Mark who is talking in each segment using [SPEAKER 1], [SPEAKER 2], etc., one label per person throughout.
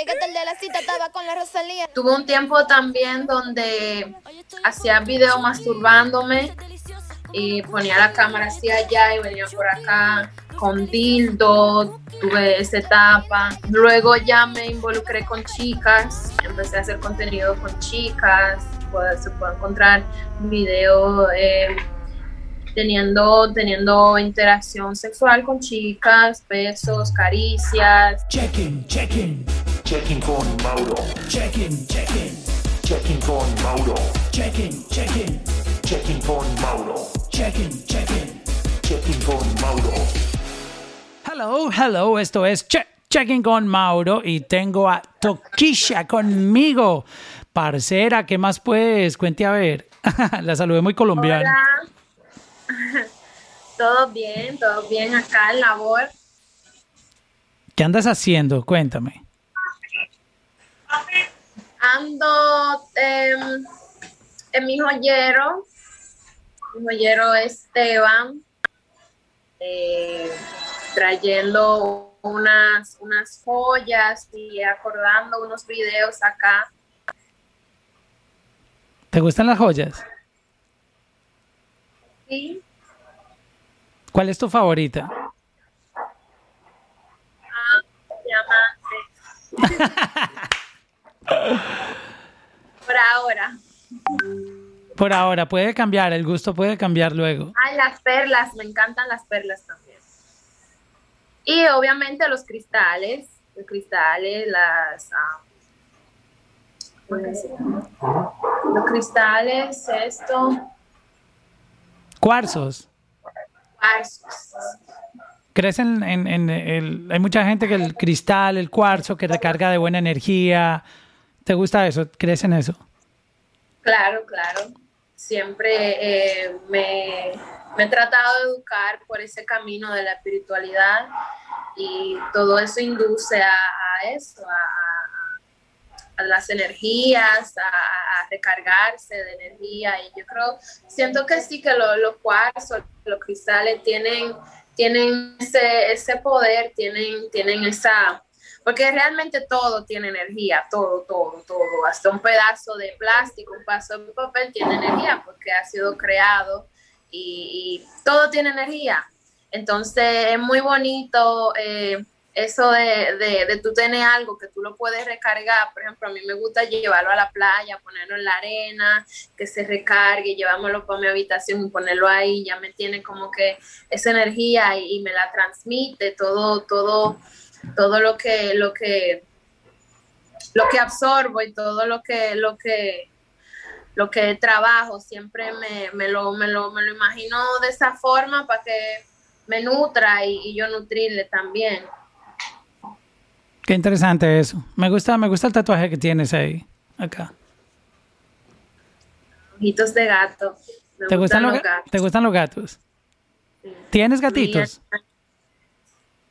[SPEAKER 1] Llegué tarde la cita, estaba con la Rosalía.
[SPEAKER 2] Tuve un tiempo también donde hacía video masturbándome y ponía la cámara así allá y venía por acá con dildo, tuve esa etapa. Luego ya me involucré con chicas, empecé a hacer contenido con chicas, se puede encontrar video eh, teniendo, teniendo interacción sexual con chicas, besos, caricias.
[SPEAKER 3] Checking, checking.
[SPEAKER 4] Checking con Mauro.
[SPEAKER 3] Checking, checking.
[SPEAKER 4] Checking con Mauro.
[SPEAKER 3] Checking, checking.
[SPEAKER 4] Checking con Mauro.
[SPEAKER 3] Checking, checking.
[SPEAKER 4] Checking con Mauro.
[SPEAKER 3] Hello, hello, esto es Checking con Mauro y tengo a Toquisha conmigo. Parcera, ¿qué más puedes? Cuente a ver. La saludé muy colombiana.
[SPEAKER 2] Hola. Todo bien, todo bien acá en labor.
[SPEAKER 3] ¿Qué andas haciendo? Cuéntame.
[SPEAKER 2] Ando em, en mi joyero, mi joyero Esteban, eh, trayendo unas, unas joyas y acordando unos videos acá.
[SPEAKER 3] ¿Te gustan las joyas?
[SPEAKER 2] Sí.
[SPEAKER 3] ¿Cuál es tu favorita?
[SPEAKER 2] Ah, diamante. Por ahora,
[SPEAKER 3] puede cambiar, el gusto puede cambiar luego.
[SPEAKER 2] Ay, las perlas, me encantan las perlas también. Y obviamente los cristales, los cristales, las... ah, los cristales, esto,
[SPEAKER 3] Cuarzos.
[SPEAKER 2] cuarzos.
[SPEAKER 3] ¿Crees en, en- en el... Hay mucha gente que el cristal, el cuarzo, que recarga de buena energía. ¿Te gusta eso? ¿Crees en eso?
[SPEAKER 2] Claro, claro. Siempre eh, me, he tratado de educar por ese camino de la espiritualidad y todo eso induce a, eso, a, las energías, a, recargarse de energía. Y yo creo, siento que sí, que lo- los cuarzos, los cristales tienen, tienen ese, ese poder, tienen, tienen esa... Porque realmente todo tiene energía, todo, todo, todo. Hasta un pedazo de plástico, un pedazo de papel tiene energía porque ha sido creado y, y todo tiene energía. Entonces es muy bonito eh, eso de, de, de tú tener algo que tú lo puedes recargar. Por ejemplo, a mí me gusta llevarlo a la playa, ponerlo en la arena, que se recargue, llevármelo para mi habitación y ponerlo ahí. Ya me tiene como que esa energía y, y me la transmite todo, todo todo lo que lo que lo que absorbo y todo lo que lo que lo que trabajo siempre me, me lo, me, lo, me lo imagino de esa forma para que me nutra y, y yo nutrirle también.
[SPEAKER 3] Qué interesante eso. Me gusta, me gusta el tatuaje que tienes ahí, acá.
[SPEAKER 2] Ojitos de gato. Me
[SPEAKER 3] ¿Te gustan, los, ga-
[SPEAKER 2] gatos.
[SPEAKER 3] ¿Te gustan los gatos? ¿Tienes gatitos?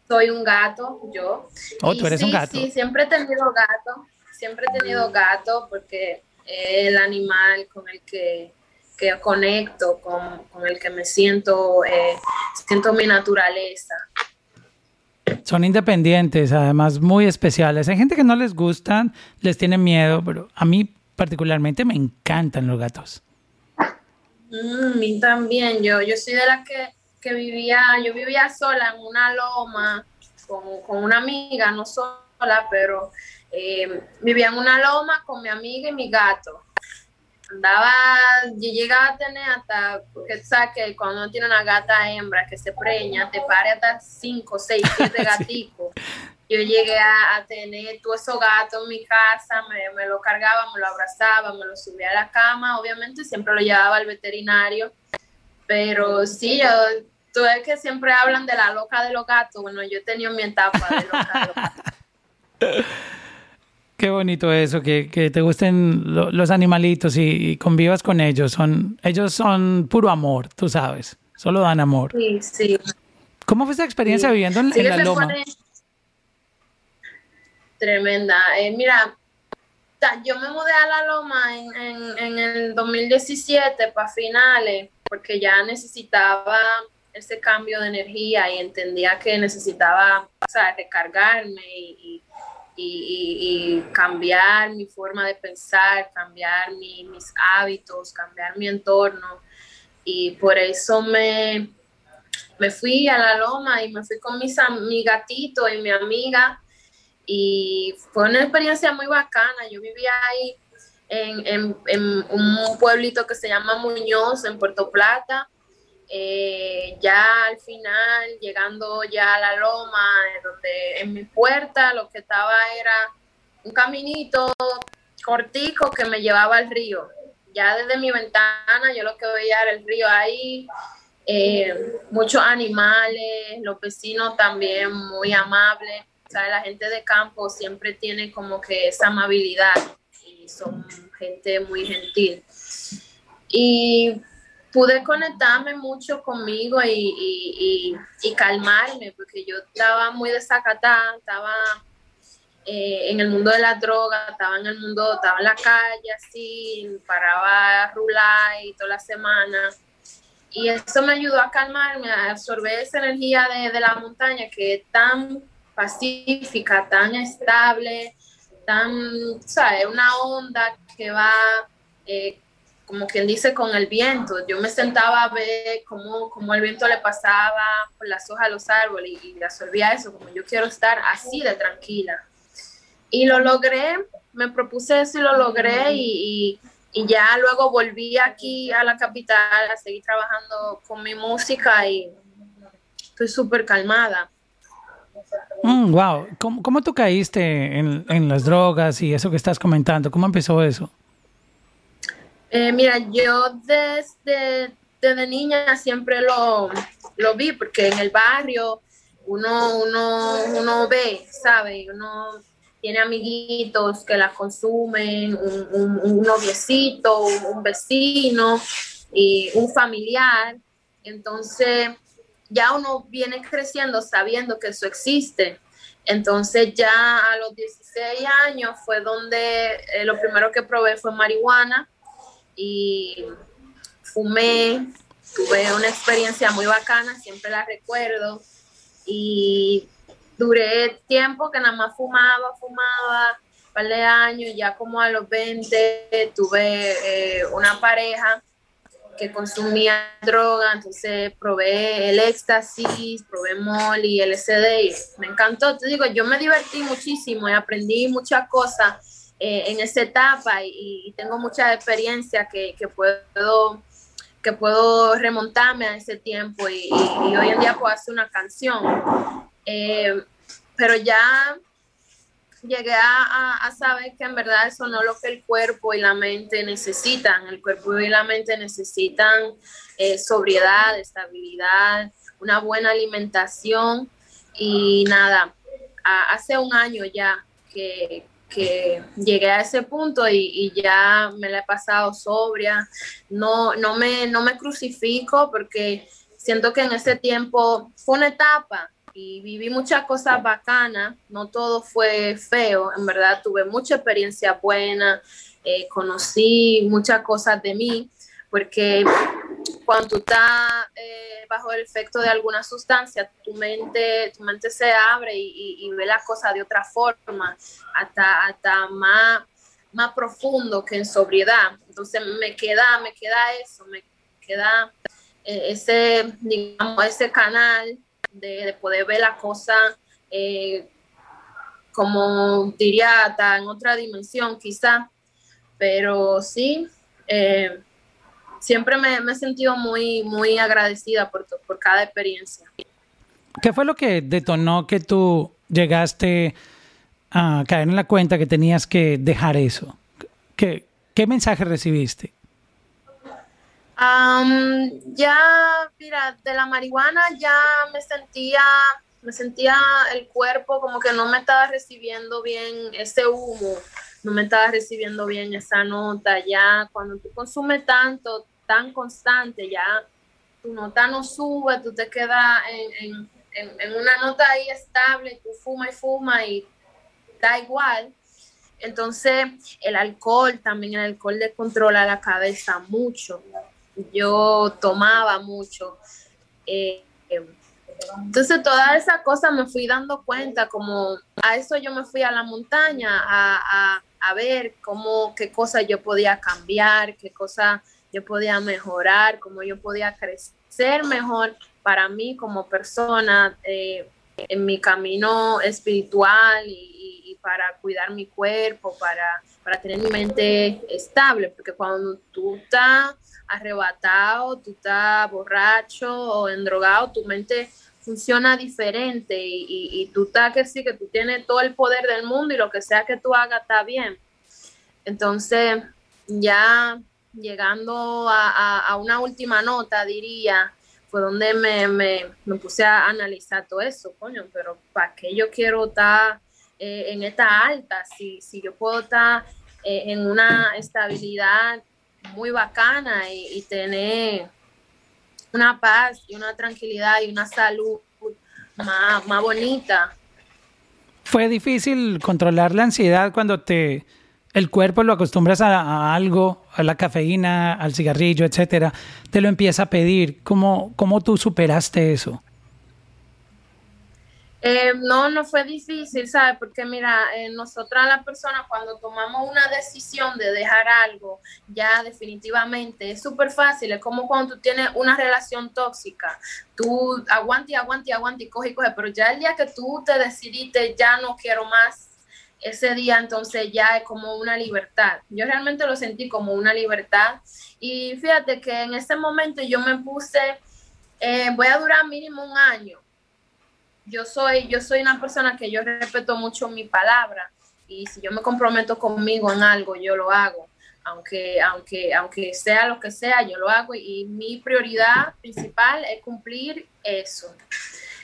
[SPEAKER 2] Soy un gato, yo.
[SPEAKER 3] Oh,
[SPEAKER 2] Y
[SPEAKER 3] tú eres un
[SPEAKER 2] sí,
[SPEAKER 3] gato.
[SPEAKER 2] Sí, siempre he tenido gato. Siempre he tenido gato porque es el animal con el que, que conecto, con, con el que me siento, eh, siento mi naturaleza.
[SPEAKER 3] Son independientes, además muy especiales. Hay gente que no les gustan, les tiene miedo, pero a mí particularmente me encantan los gatos.
[SPEAKER 2] Mm, a mí también, yo, yo soy de la que, que vivía, yo vivía sola en una loma con, con una amiga, no sola, pero eh, vivía en una loma con mi amiga y mi gato. Andaba, yo llegaba a tener hasta, porque sabes que cuando uno tiene una gata hembra que se preña, te pare hasta 5, 6, 7 gaticos. Yo llegué a, a tener todos esos gatos en mi casa, me, me lo cargaba, me lo abrazaba, me lo subía a la cama, obviamente siempre lo llevaba al veterinario, pero sí, yo, tú ves que siempre hablan de la loca de los gatos, bueno, yo he tenido mi etapa de loca de los gatos.
[SPEAKER 3] Qué bonito eso, que, que te gusten lo- los animalitos y, y convivas con ellos. Son, ellos son puro amor, tú sabes. Solo dan amor.
[SPEAKER 2] Sí, sí.
[SPEAKER 3] ¿Cócmo fue esa experiencia
[SPEAKER 2] Sí.
[SPEAKER 3] viviendo en,
[SPEAKER 2] Sí
[SPEAKER 3] en la loma?
[SPEAKER 2] pone Tremenda. Eh, mira, yo me mudé a la loma en, en, en el 2017 para finales, porque ya necesitaba ese cambio de energía y entendía que necesitaba recargarme y, cambiar mi forma de pensar, cambiar mi- mis hábitos, cambiar mi entorno. Y por eso me, me fui a la loma y me fui con mis, mi gatito y mi amiga y fue una experiencia muy bacana. Yo vivía ahí en- en un pueblito que se llama Muñoz, en Puerto Plata. Eh, ya al final, llegando ya a la loma, donde en mi puerta lo que estaba era un caminito cortico que me llevaba al río. Ya desde mi ventana yo lo que veía era el río ahí, eh, muchos animales, los vecinos también muy amables. O la gente de campo siempre tiene como que esa amabilidad y son gente muy gentil. Y pude conectarme mucho conmigo y, y- y- calmarme, porque yo estaba muy desacatada, estaba eh, en el mundo de las drogas, estaba en el mundo, estaba en la calle así, paraba a rular y toda la semana. Y eso me ayudó a calmarme, a absorber esa energía de, de la montaña que es tan pacífica, tan estable, tan, ¿sabes? Una onda que va, eh, como quien dice, con el viento. Yo me sentaba a ver cómo, cómo el viento le pasaba por las hojas de los árboles y, absorbía eso, como yo quiero estar así de tranquila. Y lo logré, me propuse eso y lo logré y, y- ya luego volví aquí a la capital a seguir trabajando con mi música y estoy súper calmada.
[SPEAKER 3] Mm, wow. ¿Cómo, cómo tú caíste en las drogas y eso que estás comentando? ¿Cómo empezó eso?
[SPEAKER 2] Eh, mira, yo desde, desde niña siempre lo, lo vi, porque en el barrio uno, uno, uno ve, ¿sabe? Uno tiene amiguitos que la consumen, un, un- un noviecito, un, un vecino y un familiar. Entonces, ya uno viene creciendo sabiendo que eso existe. Entonces ya a los 16 años fue donde eh, lo primero que probé fue marihuana y fumé, tuve una experiencia muy bacana, siempre la recuerdo. Y duré tiempo que nada más fumaba, fumaba, un par de años, ya como a los 20 tuve eh, una pareja que consumía droga, entonces probé el éxtasis, probé molly, LSD y me encantó, te digo, yo me divertí muchísimo y aprendí muchas cosas eh, en esa etapa y, tengo mucha experiencia que, que puedo que puedo remontarme a ese tiempo y, hoy en día puedo hacer una canción. Eh, pero ya llegué a, saber que en verdad eso no es lo que el cuerpo y la mente necesitan. El cuerpo y la mente necesitan eh, sobriedad, estabilidad, una buena alimentación y nada, hace un año ya que, que llegué a ese punto y, ya me la he pasado sobria. No, no, me, no me crucifico porque siento que en ese tiempo fue una etapa y viví muchas cosas bacanas, no todo fue feo, en verdad tuve mucha experiencia buena, eh, conocí muchas cosas de mí, porque cuando tú estás eh, bajo el efecto de alguna sustancia, tu mente, tu mente se abre y, ve las cosas de otra forma, hasta, hasta más, más profundo que en sobriedad. Entonces me queda, me queda eso, me queda eh, ese, digamos, ese canal de, de poder ver la cosa eh, como diría hasta en otra dimensión quizá, pero sí, eh, siempre me, me he sentido muy, muy agradecida por, por cada experiencia.
[SPEAKER 3] ¿Qué fue lo que detonó que tú llegaste a caer en la cuenta que tenías que dejar eso? ¿Qué, qué mensaje recibiste?
[SPEAKER 2] Am, ya, mira, de la marihuana ya me sentía, me sentía el cuerpo como que no me estaba recibiendo bien ese humo, no me estaba recibiendo bien esa nota. Ya cuando tú consumes tanto, tan constante, ya tu nota no sube, tú te quedas en, en- una nota ahí estable, tú fumas y fumas y da igual. Entonces, el alcohol, también el alcohol descontrola la cabeza mucho yo tomaba mucho. eh, eh, Entonces, toda esa cosa me fui dando cuenta, como a eso yo me fui a la montaña a, a, a ver cómo, qué cosas yo podía cambiar, qué cosas yo podía mejorar, cómo yo podía crecer mejor para mí como persona eh, en mi camino espiritual y, para cuidar mi cuerpo, para, para tener mi mente estable, porque cuando tú estás arrebatado, tú estás borracho o endrogado, tu mente funciona diferente y, y, tú estás que sí, que tú tienes todo el poder del mundo y lo que sea que tú hagas está bien. Entonces, ya llegando a, a, una última nota, diría, fue donde me, me, puse a analizar todo eso, coño, pero ¿para qué yo quiero estar eh, en esta alta? Si, si yo puedo estar eh, en una estabilidad muy bacana y tener una paz y una tranquilidad y una salud más, más bonita.
[SPEAKER 3] Fue difícil controlar la ansiedad cuando te el cuerpo lo acostumbras a, algo, a la cafeína, al cigarrillo, etcétera, te lo empieza a pedir. ¿Cómo, cómo tú superaste eso?
[SPEAKER 2] Eh, no, no fue difícil, ¿sabes? Porque mira, eh, nosotras las personas cuando tomamos una decisión de dejar algo, ya definitivamente es súper fácil, es como cuando tú tienes una relación tóxica, tú aguante, aguante, aguante y coge y coge, pero ya el día que tú te decidiste, ya no quiero más, ese día entonces ya es como una libertad. Yo realmente lo sentí como una libertad y fíjate que en ese momento yo me puse, eh, voy a durar mínimo un año yo soy, yo soy una persona que yo respeto mucho mi palabra y si yo me comprometo conmigo en algo, yo lo hago. Aunque, aunque, aunque sea lo que sea, yo lo hago y mi prioridad principal es cumplir eso.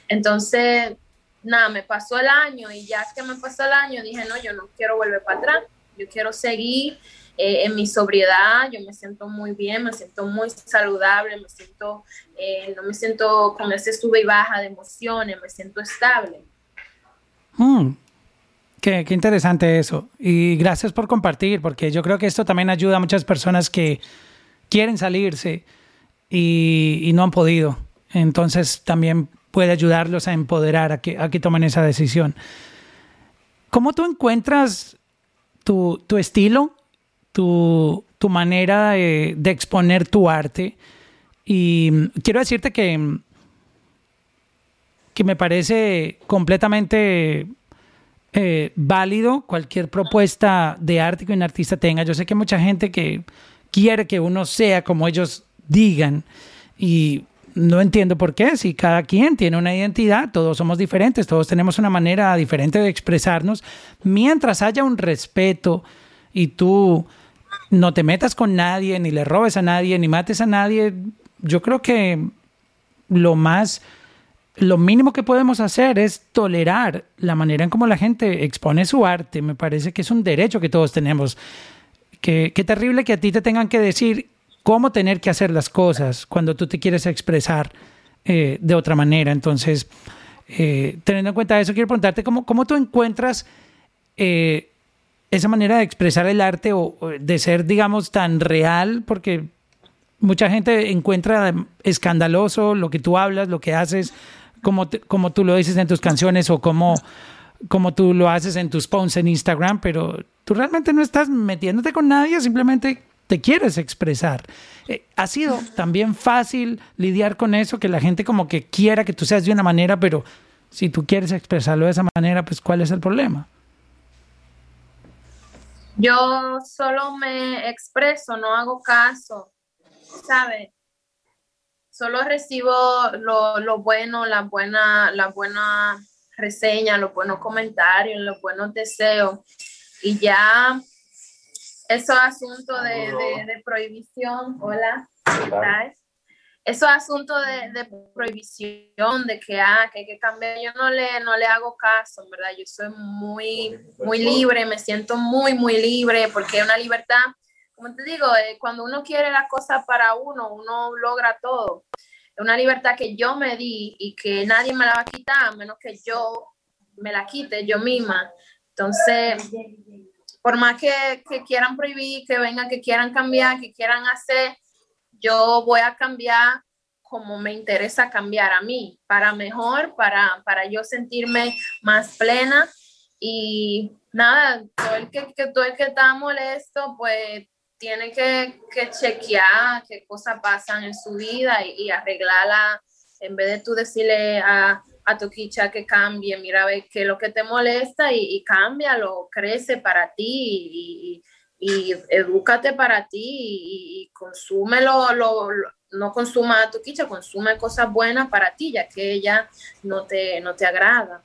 [SPEAKER 2] Entonces, nada, me pasó el año y ya que me pasó el año, dije, no, yo no quiero volver para atrás, yo quiero seguir eh, en mi sobriedad, yo me siento muy bien, me siento muy saludable, me siento, eh, no me siento con ese sube y baja de emociones, me siento estable.
[SPEAKER 3] Mm. Qué, interesante eso. Y gracias por compartir, porque yo creo que esto también ayuda a muchas personas que quieren salirse y, y no han podido. Entonces también puede ayudarlos a empoderar a que, a que tomen esa decisión. ¿Cómo tú encuentras tu, tu estilo tu, tu manera de, de, exponer tu arte. Y quiero decirte que, que me parece completamente eh, válido cualquier propuesta de arte que un artista tenga. Yo sé que hay mucha gente que quiere que uno sea como ellos digan y no entiendo por qué, si cada quien tiene una identidad, todos somos diferentes, todos tenemos una manera diferente de expresarnos, mientras haya un respeto y tú no te metas con nadie, ni le robes a nadie, ni mates a nadie. Yo creo que lo más, lo mínimo que podemos hacer es tolerar la manera en cómo la gente expone su arte. Me parece que es un derecho que todos tenemos. Qué, terrible que a ti te tengan que decir cómo tener que hacer las cosas cuando tú te quieres expresar eh, de otra manera. Entonces, eh, teniendo en cuenta eso, quiero preguntarte cómo, cómo tú encuentras eh, esa manera de expresar el arte o, de ser, digamos, tan real, porque mucha gente encuentra escandaloso lo que tú hablas, lo que haces, como, como tú lo dices en tus canciones o como, como tú lo haces en tus posts en Instagram, pero tú realmente no estás metiéndote con nadie, simplemente te quieres expresar. Eh, ha sido también fácil lidiar con eso, que la gente como que quiera que tú seas de una manera, pero si tú quieres expresarlo de esa manera, pues ¿cuál es el problema?
[SPEAKER 2] Yo solo me expreso, no hago caso, ¿sabes? Solo recibo lo, lo bueno, la buena, la buena reseña, los buenos comentarios, los buenos deseos. Y ya esos asuntos de, de, de prohibición, hola, ¿qué tal? Esos asuntos de, de, prohibición, de que, ah, que hay que cambiar, yo no le, no le hago caso, verdad, yo soy muy, muy libre, me siento muy, muy libre, porque es una libertad, como te digo, eh, cuando uno quiere las cosas para uno, uno logra todo. Es una libertad que yo me di y que nadie me la va a quitar, a menos que yo me la quite yo misma. Entonces, por más que, que quieran prohibir, que vengan, que quieran cambiar, que quieran hacer, yo voy a cambiar como me interesa cambiar a mí, para mejor, para, para yo sentirme más plena. Y nada, todo el que, que, todo el que está molesto, pues tiene que, que chequear qué cosas pasan en su vida y, arreglarla. En vez de tú decirle a, a tu quicha que cambie, mira, ve qué es lo que te molesta y, y cámbialo, crece para ti y edúcate para ti y, y consume lo, lo, lo, no consuma a tu quicha, consume cosas buenas para ti, ya que ella no te, no te agrada.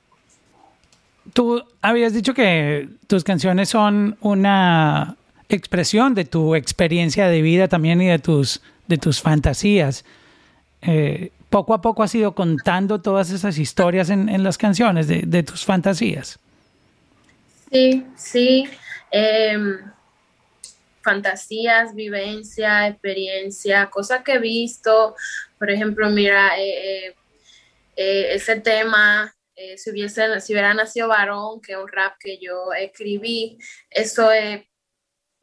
[SPEAKER 3] Tú habías dicho que tus canciones son una expresión de tu experiencia de vida también y de tus, de tus fantasías. Eh, poco a poco has ido contando todas esas historias en, en las canciones de, de, tus fantasías.
[SPEAKER 2] Sí, sí. Eh, fantasías, vivencia, experiencia, cosas que he visto. Por ejemplo, mira, eh, eh, ese tema, eh, si, si hubiera nacido varón, que es un rap que yo escribí, eso es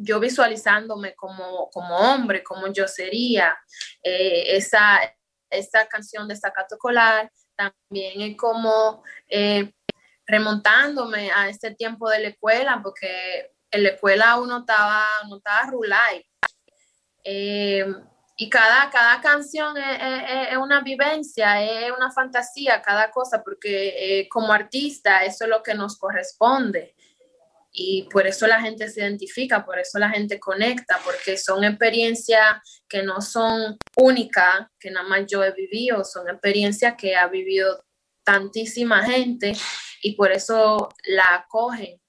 [SPEAKER 2] yo visualizándome como, como hombre, como yo sería. esa, esta canción de Staccato Colar también es como remontándome a este tiempo de la escuela, porque en la escuela uno estaba, uno estaba rulay. Eh, y cada, cada canción es, es, es, una vivencia, es una fantasía, cada cosa, porque eh, como artista eso es lo que nos corresponde. Y por eso la gente se identifica, por eso la gente conecta, porque son experiencias que no son únicas, que nada más yo he vivido, son experiencias que ha vivido tantísima gente y por eso la acogen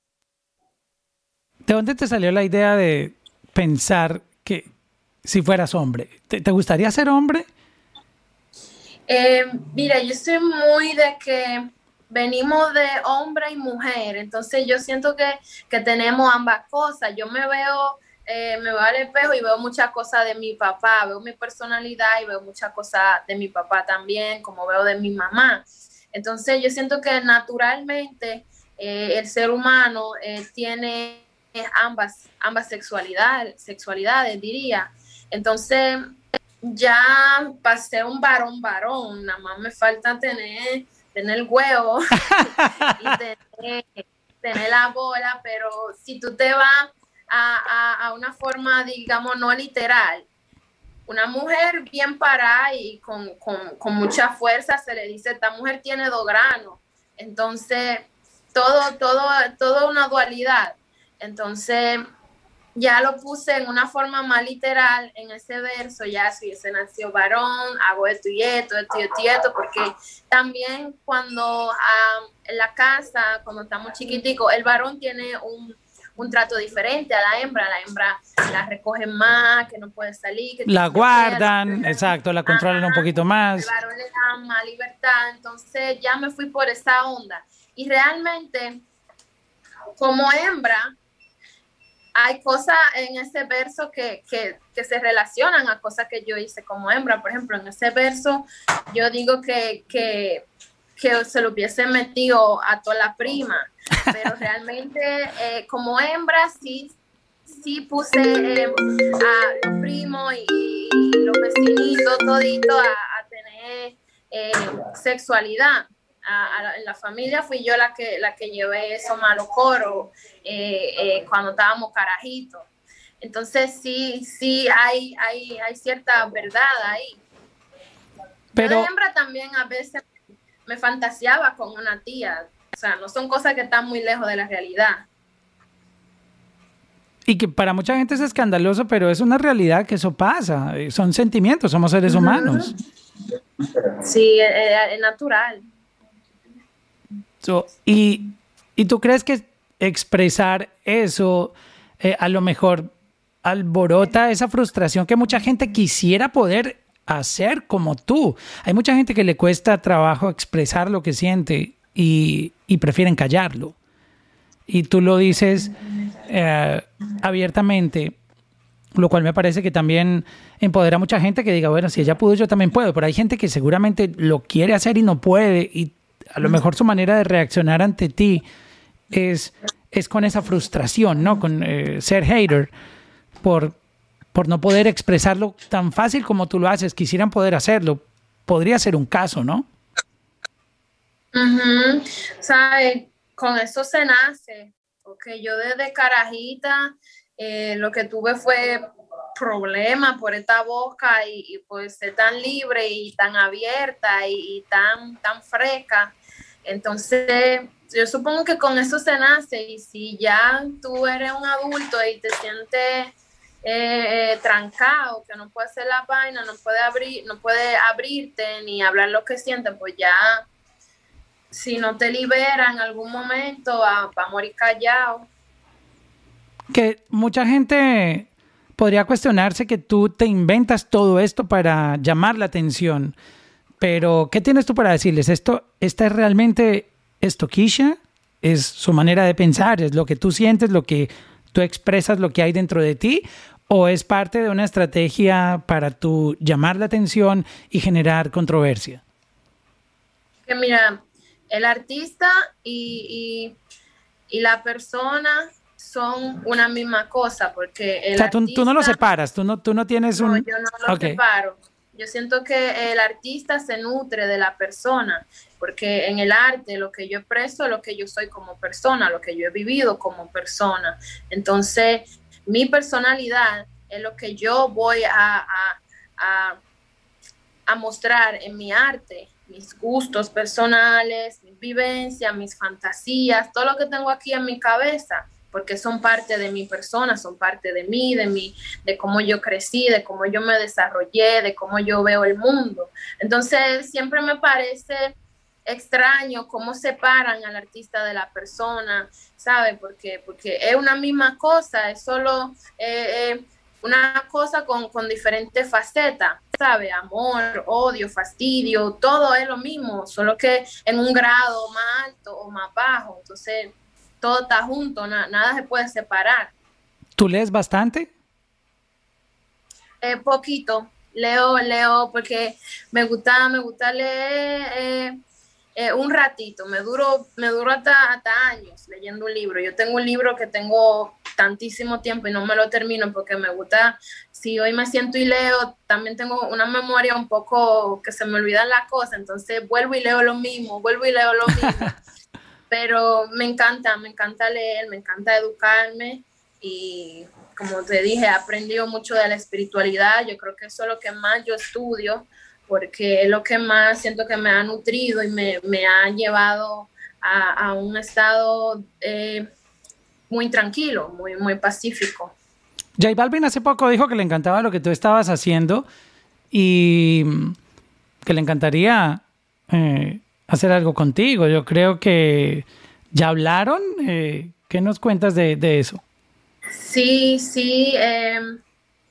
[SPEAKER 3] ¿De dónde te salió la idea de pensar que si fueras hombre? ¿Te, gustaría ser hombre?
[SPEAKER 2] Eh, mira, yo soy muy de que venimos de hombre y mujer, entonces yo siento que, que tenemos ambas cosas. Yo me veo, eh, me veo al espejo y veo muchas cosas de mi papá, veo mi personalidad y veo muchas cosas de mi papá también, como veo de mi mamá. Entonces yo siento que naturalmente eh, el ser humano eh, tiene ambas, ambas sexualidades, sexualidades, diría. Entonces, ya pasé un varón varón, nada más me falta tener, tener el huevo y tener, tener, la bola, pero si tú te vas a, a, a, una forma, digamos, no literal, una mujer bien parada y con, con, con mucha fuerza se le dice, esta mujer tiene dos granos. Entonces, todo, todo, todo una dualidad. Entonces, ya lo puse en una forma más literal en ese verso, ya si ese nació varón, hago esto y esto, esto y esto y esto, porque también cuando um, en la casa, cuando estamos chiquiticos, el varón tiene un, un, trato diferente a la hembra, la hembra la recogen más, que no puede salir. Que
[SPEAKER 3] la guardan, exacto, la controlan un poquito más.
[SPEAKER 2] El varón le da más libertad, entonces ya me fui por esa onda. Y realmente, como hembra, hay cosas en ese verso que, que, que, se relacionan a cosas que yo hice como hembra. Por ejemplo, en ese verso yo digo que, que, que se lo hubiese metido a toda la prima, pero realmente eh, como hembra sí, sí puse eh, a los primos y, y, los vecinitos, todito a, a tener eh, sexualidad a, a, en la familia fui yo la que, la que llevé eso malo coro eh, eh, cuando estábamos carajitos. Entonces sí, sí hay, hay, hay cierta verdad ahí. Pero yo de hembra también a veces me fantaseaba con una tía. O sea, no son cosas que están muy lejos de la realidad.
[SPEAKER 3] Y que para mucha gente es escandaloso, pero es una realidad que eso pasa. Son sentimientos, somos seres humanos.
[SPEAKER 2] Sí, es, es natural.
[SPEAKER 3] So, y, y, tú crees que expresar eso eh, a lo mejor alborota esa frustración que mucha gente quisiera poder hacer como tú. Hay mucha gente que le cuesta trabajo expresar lo que siente y, y prefieren callarlo. Y tú lo dices eh, abiertamente, lo cual me parece que también empodera a mucha gente que diga, bueno, si ella pudo, yo también puedo, pero hay gente que seguramente lo quiere hacer y no puede y a lo mejor su manera de reaccionar ante ti es, es con esa frustración, ¿no? Con eh, ser hater por, por no poder expresarlo tan fácil como tú lo haces. Quisieran poder hacerlo, podría ser un caso, ¿no?
[SPEAKER 2] ¿Sabe? Con eso se nace. Porque yo desde carajita eh, lo que tuve fue problemas por esta boca y, pues ser tan libre y tan abierta y, tan, tan fresca. Entonces, yo supongo que con eso se nace y si ya tú eres un adulto y te sientes eh, eh, trancado, que no puede hacer la vaina, no puede abrir, no puede abrirte ni hablar lo que sientes, pues ya si no te libera en algún momento va a morir callado.
[SPEAKER 3] Que mucha gente podría cuestionarse que tú te inventas todo esto para llamar la atención. Pero, ¿qué tienes tú para decirles? ¿Esto, ¿Esta es realmente esto? ¿Es su manera de pensar? ¿Es lo que tú sientes, lo que tú expresas, lo que hay dentro de ti? ¿O es parte de una estrategia para tú llamar la atención y generar controversia?
[SPEAKER 2] Que mira, el artista y la persona son una misma cosa, porque el
[SPEAKER 3] o sea, tú,
[SPEAKER 2] artista,
[SPEAKER 3] tú, no lo separas, tú no, tú no tienes un...
[SPEAKER 2] No, yo no lo
[SPEAKER 3] okay.
[SPEAKER 2] separo. Yo siento que el artista se nutre de la persona, porque en el arte lo que yo expreso es lo que yo soy como persona, lo que yo he vivido como persona. Entonces, mi personalidad es lo que yo voy a, a, a, a mostrar en mi arte, mis gustos personales, mis vivencias, mis fantasías, todo lo que tengo aquí en mi cabeza porque son parte de mi persona, son parte de mí, de mí, de cómo yo crecí, de cómo yo me desarrollé, de cómo yo veo el mundo. Entonces, siempre me parece extraño cómo separan al artista de la persona, ¿sabe? Porque, porque es una misma cosa, es solo eh, eh, una cosa con, con diferentes facetas, ¿sabe? Amor, odio, fastidio, todo es lo mismo, solo que en un grado más alto o más bajo. Entonces, todo está junto, na, nada se puede separar.
[SPEAKER 3] ¿Tú lees bastante?
[SPEAKER 2] Eh, poquito, leo, leo, porque me gusta, me gusta leer eh, eh, un ratito, me duro, me duro hasta, hasta años leyendo un libro. Yo tengo un libro que tengo tantísimo tiempo y no me lo termino porque me gusta, si hoy me siento y leo, también tengo una memoria un poco que se me olvidan las cosas, entonces vuelvo y leo lo mismo, vuelvo y leo lo mismo. pero me encanta, me encanta leer, me encanta educarme y como te dije, he aprendido mucho de la espiritualidad, yo creo que eso es lo que más yo estudio, porque es lo que más siento que me ha nutrido y me, me ha llevado a, a un estado eh, muy tranquilo, muy, muy pacífico.
[SPEAKER 3] J Balvin hace poco dijo que le encantaba lo que tú estabas haciendo y que le encantaría... Eh, hacer algo contigo. Yo creo que ya hablaron. Eh, ¿Qué nos cuentas de, de eso?
[SPEAKER 2] Sí, sí. Eh,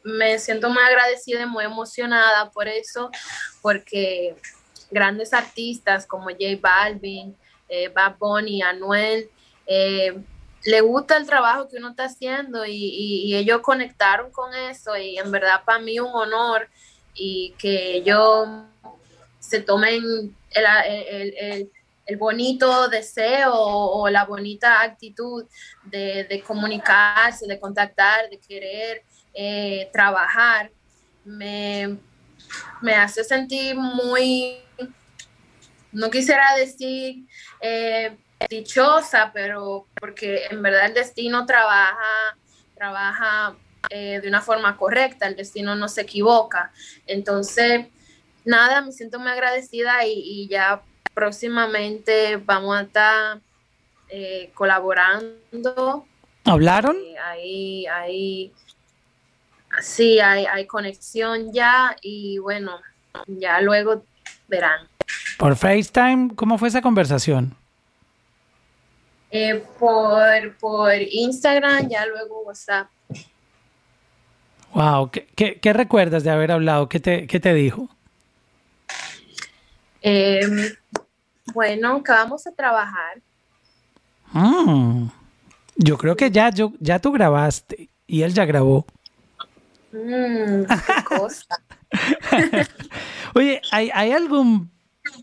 [SPEAKER 2] me siento muy agradecida y muy emocionada por eso, porque grandes artistas como J Balvin, eh, Bad Bunny, Anuel, eh, le gusta el trabajo que uno está haciendo y, ellos conectaron con eso y en verdad para mí un honor y que ellos se tomen el, el, el, bonito deseo o la bonita actitud de, de, comunicarse, de contactar, de querer eh, trabajar, me, me, hace sentir muy, no quisiera decir eh, dichosa, pero porque en verdad el destino trabaja, trabaja eh, de una forma correcta, el destino no se equivoca. Entonces, nada, me siento muy agradecida y, y ya próximamente vamos a estar eh, colaborando.
[SPEAKER 3] ¿Hablaron?
[SPEAKER 2] Eh, ahí, ahí, sí, hay, hay conexión ya y bueno, ya luego verán.
[SPEAKER 3] ¿Por FaceTime? ¿Cómo fue esa conversación?
[SPEAKER 2] Eh, por, por Instagram, ya luego WhatsApp.
[SPEAKER 3] Wow, ¿Qué, qué, qué recuerdas de haber hablado? ¿Qué te, qué te dijo?
[SPEAKER 2] Eh, bueno, que vamos a trabajar.
[SPEAKER 3] Mm, yo creo que ya, yo, ya tú grabaste y él ya grabó.
[SPEAKER 2] Mm, qué cosa.
[SPEAKER 3] Oye, ¿hay, ¿hay algún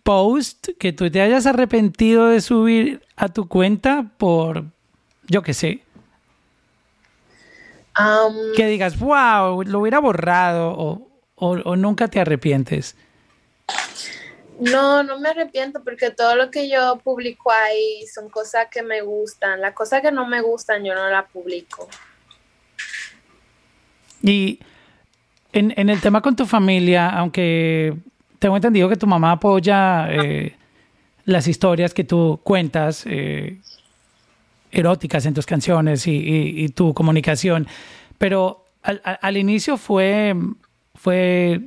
[SPEAKER 3] post que tú te hayas arrepentido de subir a tu cuenta por, yo qué sé?
[SPEAKER 2] Um,
[SPEAKER 3] que digas, wow, lo hubiera borrado o, o, o nunca te arrepientes.
[SPEAKER 2] No, no me arrepiento porque todo lo que yo publico ahí son cosas que me gustan. Las cosas que no me gustan yo no las publico.
[SPEAKER 3] Y en, en el tema con tu familia, aunque tengo entendido que tu mamá apoya eh, las historias que tú cuentas, eh, eróticas en tus canciones y, y- tu comunicación, pero al, al- al inicio fue, fue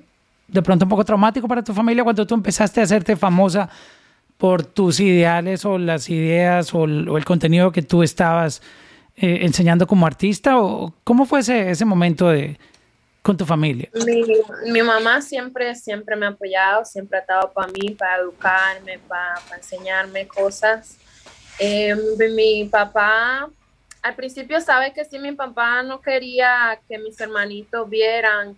[SPEAKER 3] de pronto un poco traumático para tu familia cuando tú empezaste a hacerte famosa por tus ideales o las ideas o el, contenido que tú estabas eh, enseñando como artista o cómo fue ese, ese momento con tu familia
[SPEAKER 2] Mi, mi mamá siempre, siempre me ha apoyado, siempre ha estado para mí, para educarme, para, enseñarme cosas. Eh, mi papá, al principio sabe que sí, mi papá no quería que mis hermanitos vieran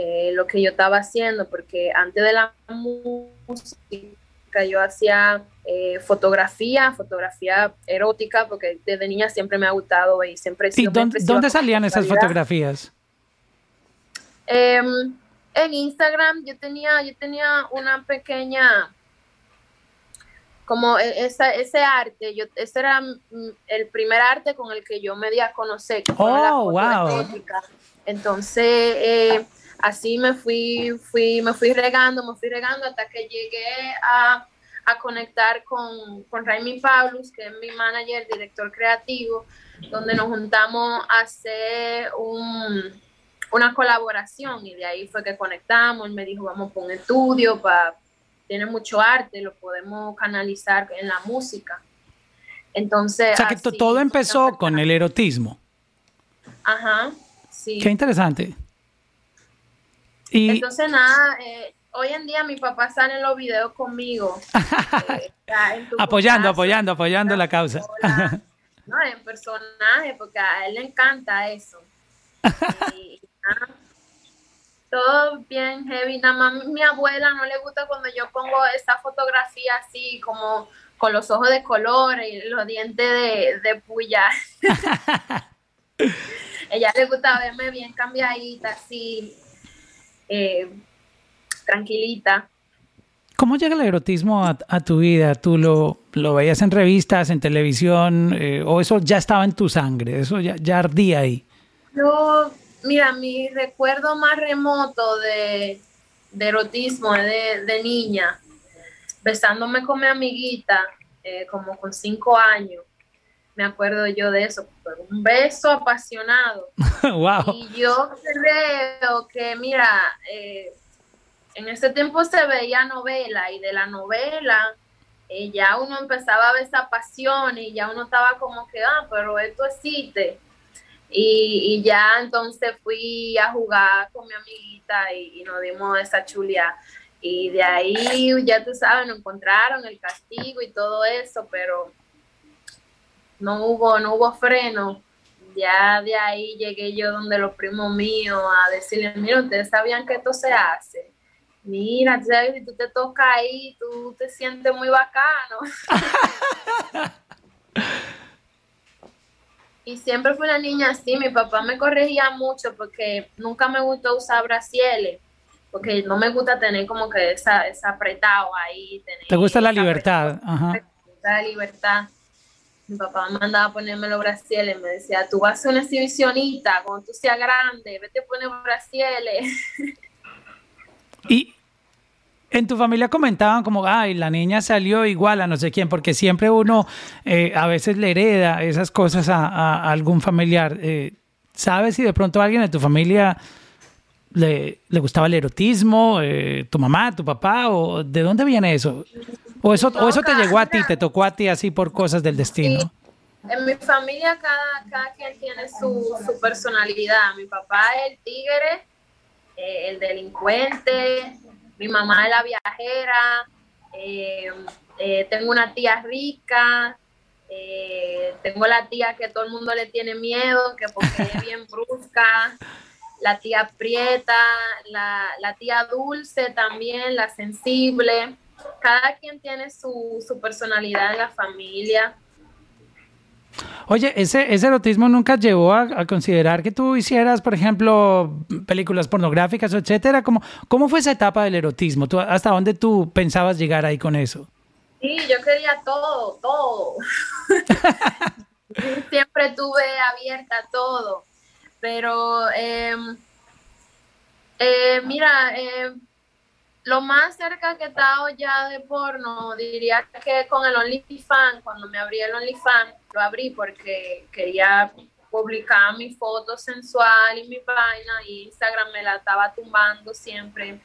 [SPEAKER 2] eh, lo que yo estaba haciendo, porque antes de la música yo hacía eh, fotografía, fotografía erótica, porque desde niña siempre me ha gustado y siempre he
[SPEAKER 3] ¿Y
[SPEAKER 2] sido
[SPEAKER 3] dónde, salían esas fotografías?
[SPEAKER 2] Em, en Instagram yo tenía, yo tenía una pequeña, como e- esa, ese arte, yo, ese era el primer arte con el que yo me di a conocer. que
[SPEAKER 3] Oh, wow.
[SPEAKER 2] Entonces, eh, así me fui, fui, me fui regando, me fui regando hasta que llegué a, a conectar con, con Raimi Paulus, que es mi manager, director creativo, donde nos juntamos a hacer un, una colaboración y de ahí fue que conectamos. Él me dijo, vamos por un estudio, pa, tiene mucho arte, lo podemos canalizar en la música. Entonces,
[SPEAKER 3] O sea que
[SPEAKER 2] así
[SPEAKER 3] todo empezó con el erotismo.
[SPEAKER 2] Ajá, sí.
[SPEAKER 3] Qué interesante. Y
[SPEAKER 2] Entonces, nada, eh, hoy en día mi papá sale en los videos conmigo. eh,
[SPEAKER 3] apoyando, apoyando, apoyando la causa.
[SPEAKER 2] No, en personaje, porque a él le encanta eso. Y, nada, todo bien heavy. Nada más mi abuela no le gusta cuando yo pongo esa fotografía así, como con los ojos de color y los dientes de, de puya. Ella le gusta verme bien cambiadita, así, eh, tranquilita.
[SPEAKER 3] ¿Cómo llega el erotismo a, a tu vida? ¿Tú lo, lo veías en revistas, en televisión, eh, o eso ya estaba en tu sangre? ¿Eso ya, ya ardía ahí?
[SPEAKER 2] Yo, mira, mi recuerdo más remoto de, de erotismo de, de niña, besándome con mi amiguita, eh, como con cinco años. Me acuerdo yo de eso, fue un beso apasionado.
[SPEAKER 3] wow.
[SPEAKER 2] Y yo creo que, mira, eh, en ese tiempo se veía novela y de la novela eh, ya uno empezaba a ver esa pasión y ya uno estaba como que, ah, pero esto existe. Y, y ya entonces fui a jugar con mi amiguita y, y nos dimos esa chulia. Y de ahí, ya tú sabes, nos encontraron el castigo y todo eso, pero no hubo, no hubo freno. Ya de ahí llegué yo donde los primos míos a decirles, mira, ustedes sabían que esto se hace. Mira, tú sabes, si tú te tocas ahí, tú te sientes muy bacano. y siempre fui una niña así, mi papá me corregía mucho porque nunca me gustó usar brasieles, porque no me gusta tener como que esa, esa apretado ahí. Tener
[SPEAKER 3] ¿Te gusta la libertad? Ajá.
[SPEAKER 2] me gusta la libertad. Mi papá me mandaba a ponerme los brasieles, me decía, tú vas a ser una exhibicionista, cuando tú seas grande, vete a poner brasieles.
[SPEAKER 3] Y en tu familia comentaban como, ay, la niña salió igual a no sé quién, porque siempre uno eh, a veces le hereda esas cosas a, algún familiar. Eh, ¿Sabes si de pronto alguien de tu familia le, le gustaba el erotismo? Eh, ¿Tu mamá, tu papá? ¿O de dónde viene eso? ¿O eso, o eso te llegó a ti, te tocó a ti así por cosas del destino?
[SPEAKER 2] En mi familia cada, cada quien tiene su, su personalidad. Mi papá es el tigre, eh, el delincuente, mi mamá es la viajera, eh, eh, tengo una tía rica, tengo la tía que todo el mundo le tiene miedo, que porque es bien brusca, la tía prieta, la, la tía dulce también, la sensible. Cada quien tiene su, su personalidad en la familia.
[SPEAKER 3] Oye, ese, ese erotismo nunca llevó a, a considerar que tú hicieras, por ejemplo, películas pornográficas, etcétera. ¿Cómo, ¿Cómo fue esa etapa del erotismo? ¿Tú, ¿Hasta dónde tú pensabas llegar ahí con eso?
[SPEAKER 2] Sí, yo quería todo, todo. Siempre tuve abierta todo. Pero, eh, eh, mira, eh, lo más cerca que he estado ya de porno, diría que con el OnlyFans, cuando me abrí el OnlyFans, lo abrí porque quería publicar mi foto sensual y mi vaina y Instagram me la estaba tumbando siempre.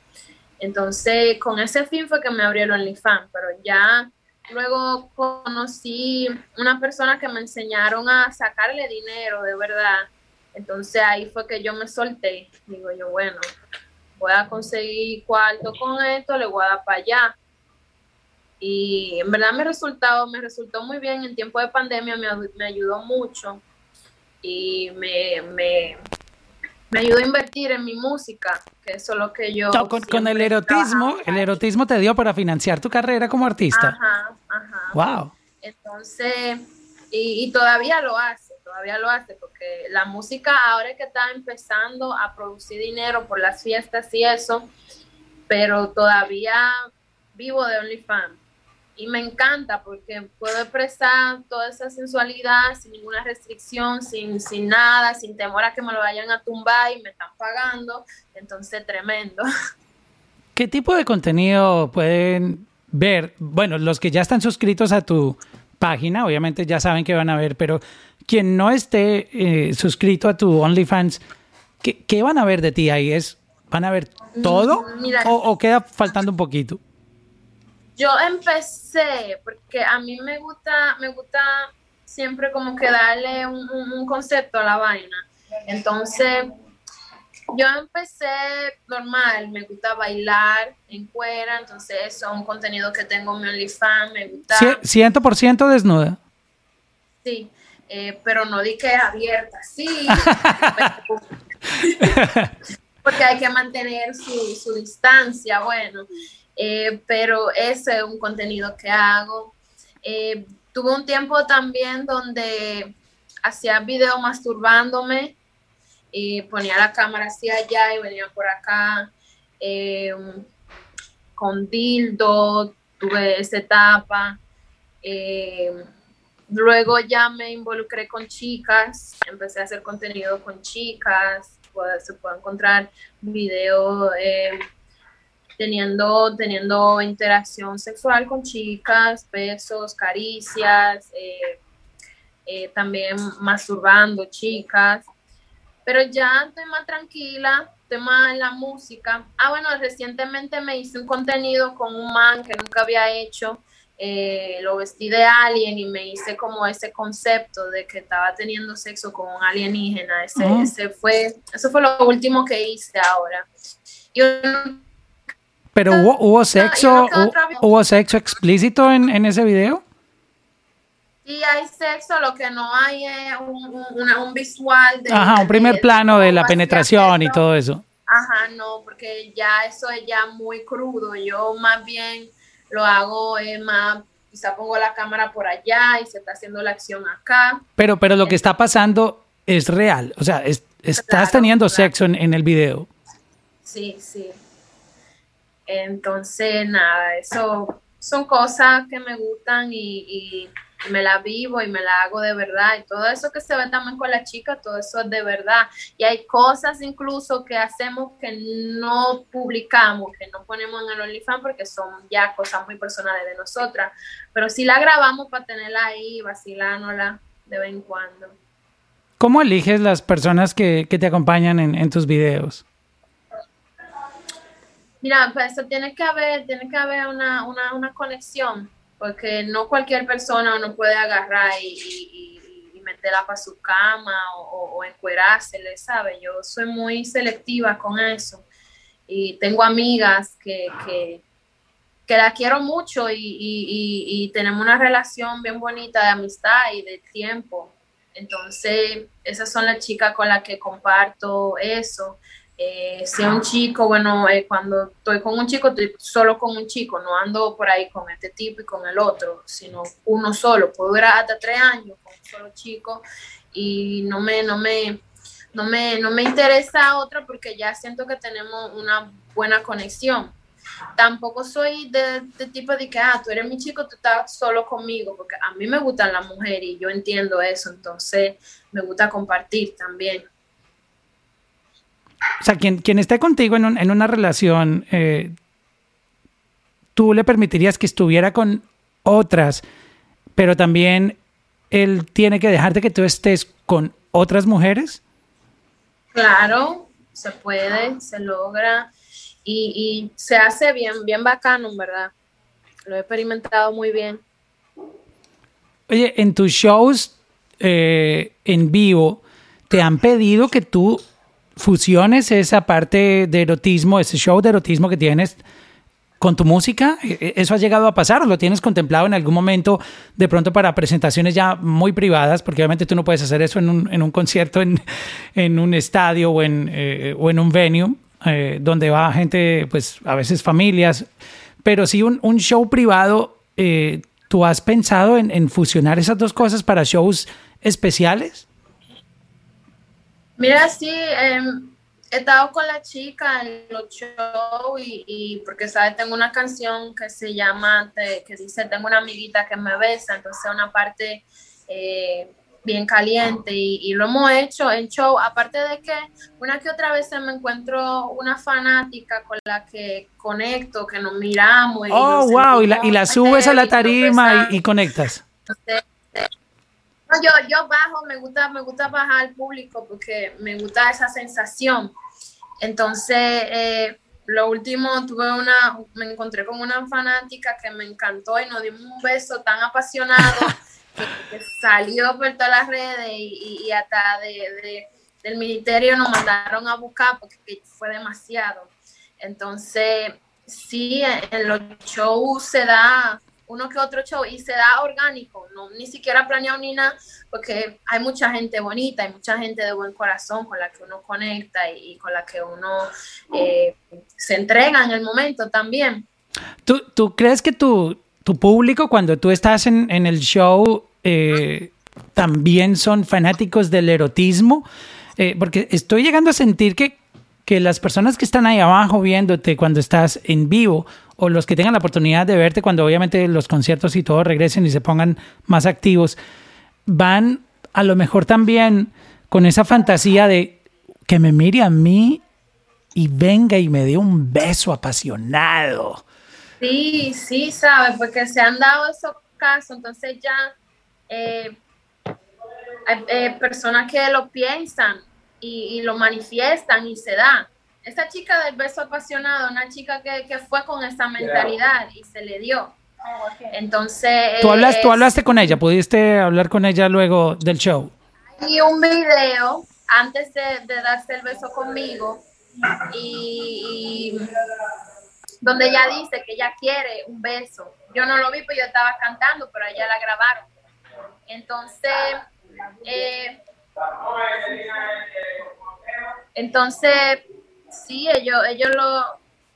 [SPEAKER 2] Entonces, con ese fin fue que me abrió el OnlyFans, pero ya luego conocí una persona que me enseñaron a sacarle dinero, de verdad. Entonces ahí fue que yo me solté. Digo yo, bueno, voy a conseguir cuarto con esto, le voy a dar para allá. Y en verdad me resultado, me resultó muy bien. En tiempo de pandemia me, me ayudó mucho y me, me, me, ayudó a invertir en mi música, que eso es lo que yo...
[SPEAKER 3] No, con, con, el erotismo, el erotismo te dio para financiar tu carrera como artista.
[SPEAKER 2] Ajá, ajá.
[SPEAKER 3] Wow.
[SPEAKER 2] Entonces, y, y todavía lo hace, todavía lo hace, porque la música ahora que está empezando a producir dinero por las fiestas y eso, pero todavía vivo de OnlyFans y me encanta porque puedo expresar toda esa sensualidad sin ninguna restricción, sin, sin nada, sin temor a que me lo vayan a tumbar y me están pagando. Entonces, tremendo.
[SPEAKER 3] ¿Qué tipo de contenido pueden ver? Bueno, los que ya están suscritos a tu página, obviamente ya saben que van a ver, pero quien no esté eh, suscrito a tu OnlyFans, ¿qué, ¿qué, van a ver de ti ahí? ¿Es, ¿Van a ver todo
[SPEAKER 2] Mira,
[SPEAKER 3] o, o queda faltando un poquito?
[SPEAKER 2] yo empecé porque a mí me gusta me gusta siempre como que darle un, un, un, concepto a la vaina entonces yo empecé normal me gusta bailar en cuera entonces eso es un contenido que tengo en mi OnlyFans me gusta
[SPEAKER 3] ¿100% desnuda?
[SPEAKER 2] sí eh, pero no di que abierta sí porque hay que mantener su, su distancia bueno eh, pero ese es un contenido que hago. Eh, tuve un tiempo también donde hacía video masturbándome y ponía la cámara hacia allá y venía por acá eh, con dildo, tuve esa etapa. Luego ya me involucré con chicas, empecé a hacer contenido con chicas, se puede encontrar videos teniendo, teniendo interacción sexual con chicas, besos, caricias, eh, eh, también masturbando chicas. Pero ya más tranquila, tema en la música. Ah, bueno, recientemente me hice un contenido con un man que nunca había hecho. Eh, lo vestí de alien y me hice como ese concepto de que estaba teniendo sexo con un alienígena. Ese, uh -huh. ese fue, eso fue lo último que hice ahora.
[SPEAKER 3] Pero hubo, hubo sexo, no, hubo, hubo, sexo explícito en, en, ese video.
[SPEAKER 2] Sí, hay sexo, lo que no hay es un, un, un visual. De,
[SPEAKER 3] Ajá, un primer de, plano de la penetración y todo eso.
[SPEAKER 2] Ajá, no, porque ya eso es ya muy crudo. Yo más bien lo hago eh, más, quizá pongo la cámara por allá y se está haciendo la acción acá.
[SPEAKER 3] Pero, pero lo que está pasando es real, o sea, es, estás claro, teniendo claro. sexo en, en el video.
[SPEAKER 2] Sí, sí. Entonces, nada, eso son cosas que me gustan y, y, me la vivo y me la hago de verdad. Y todo eso que se ve también con la chica, todo eso es de verdad. Y hay cosas incluso que hacemos que no publicamos, que no ponemos en el OnlyFans porque son ya cosas muy personales de nosotras. Pero sí la grabamos para tenerla ahí, vacilándola de vez en cuando.
[SPEAKER 3] ¿Cómo eliges las personas que, que te acompañan en, en tus videos?
[SPEAKER 2] Mira, pues eso tiene que haber, tiene que haber una, una, una conexión, porque no cualquier persona uno puede agarrar y, y, y meterla para su cama o, o, o encuerársele, ¿sabe? Yo soy muy selectiva con eso y tengo amigas que, que, que la quiero mucho y, y tenemos una relación bien bonita de amistad y de tiempo. Entonces, esas son las chicas con las que comparto eso Eh, si es un chico, bueno, eh, cuando estoy con un chico, estoy solo con un chico, no ando por ahí con este tipo y con el otro, sino uno solo. Puedo durar hasta tres años con un solo chico y no me, no me, no me, no me interesa otra porque ya siento que tenemos una buena conexión. Tampoco soy de, de tipo de que, ah, tú eres mi chico, tú estás solo conmigo, porque a mí me gustan las mujeres y yo entiendo eso, entonces me gusta compartir también.
[SPEAKER 3] O sea, quien, quien esté contigo en, un- en una relación, eh, tú le permitirías que estuviera con otras, pero también él tiene que dejarte que tú estés con otras mujeres.
[SPEAKER 2] Claro, se puede, se logra y, y se hace bien, bien bacano, en verdad. Lo he experimentado muy bien.
[SPEAKER 3] Oye, en tus shows eh, en vivo, ¿te han pedido que tú fusiones esa parte de erotismo, ese show de erotismo que tienes con tu música? ¿E- e- ¿Eso ha llegado a pasar o lo tienes contemplado en algún momento de pronto para presentaciones ya muy privadas? Porque obviamente tú no puedes hacer eso en un, en un concierto, en, en un estadio o en, eh, o en un venue eh, donde va gente, pues a veces familias, pero sí un, un show privado. eh, ¿Tú has pensado en, en fusionar esas dos cosas para shows especiales?
[SPEAKER 2] Mira, sí, em, he estado con la chica en los shows y, y porque, ¿sabes? Tengo una canción que se llama, que dice, tengo una amiguita que me besa, entonces una parte eh, bien caliente y, y lo hemos hecho en show, aparte de que una que otra vez me encuentro una fanática con la que conecto, que nos miramos. y
[SPEAKER 3] Oh,
[SPEAKER 2] nos
[SPEAKER 3] wow, y la, y la
[SPEAKER 2] sentimos
[SPEAKER 3] subes a la tarima y conectas.
[SPEAKER 2] No, yo, yo bajo, me gusta, me gusta bajar al público porque me gusta esa sensación. Entonces, eh, lo último, tuve una, me encontré con una fanática que me encantó y nos dimos un beso tan apasionado que, que salió por todas las redes y, hasta de, de- del ministerio nos mandaron a buscar porque fue demasiado. Entonces, sí, en- en los shows se da uno que otro show y se da orgánico, no ni siquiera planeado ni nada, porque hay mucha gente bonita, hay mucha gente de buen corazón con la que uno conecta y, y con la que uno eh, se entrega en el momento también.
[SPEAKER 3] ¿Tú, tú crees que tu, tu público, cuando tú estás en, en el show, eh, también son fanáticos del erotismo? Eh, porque estoy llegando a sentir que, que las personas que están ahí abajo viéndote cuando estás en vivo, o los que tengan la oportunidad de verte cuando obviamente los conciertos y todo regresen y se pongan más activos, van a lo mejor también con esa fantasía de que me mire a mí y venga y me dé un beso apasionado.
[SPEAKER 2] Sí, sí, sabes, porque se han dado esos casos, entonces ya eh, hay eh, personas que lo piensan y, y lo manifiestan y se da. Esa chica del beso apasionado, una chica que, que fue con esa mentalidad y se le dio. Entonces,
[SPEAKER 3] ¿Tú, hablas, tú hablaste con ella, pudiste hablar con ella luego del show.
[SPEAKER 2] y un video antes de, de darse el beso conmigo y, y donde ella dice que ella quiere un beso. Yo no lo vi, pues yo estaba cantando, pero ella la grabaron. Entonces, eh, entonces, sí, ellos, ellos lo,